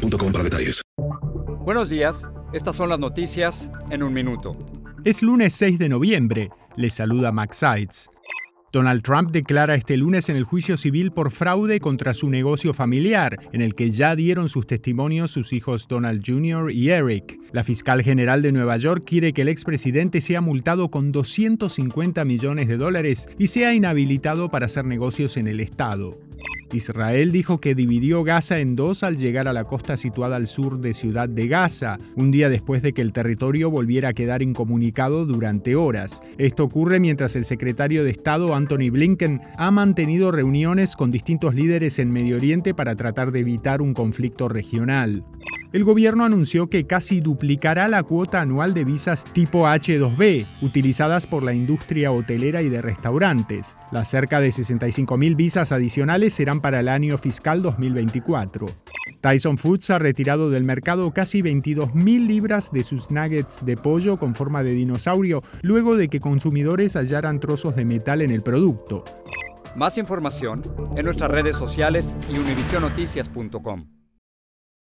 para detalles. Buenos días, estas son las noticias en un minuto. Es lunes 6 de noviembre, les saluda Max Sides. Donald Trump declara este lunes en el juicio civil por fraude contra su negocio familiar, en el que ya dieron sus testimonios sus hijos Donald Jr. y Eric. La fiscal general de Nueva York quiere que el expresidente sea multado con 250 millones de dólares y sea inhabilitado para hacer negocios en el estado. Israel dijo que dividió Gaza en dos al llegar a la costa situada al sur de Ciudad de Gaza, un día después de que el territorio volviera a quedar incomunicado durante horas. Esto ocurre mientras el secretario de Estado Anthony Blinken ha mantenido reuniones con distintos líderes en Medio Oriente para tratar de evitar un conflicto regional. El gobierno anunció que casi duplicará la cuota anual de visas tipo H2B, utilizadas por la industria hotelera y de restaurantes. Las cerca de 65.000 visas adicionales serán para el año fiscal 2024. Tyson Foods ha retirado del mercado casi 22.000 libras de sus nuggets de pollo con forma de dinosaurio, luego de que consumidores hallaran trozos de metal en el producto. Más información en nuestras redes sociales y univisionoticias.com.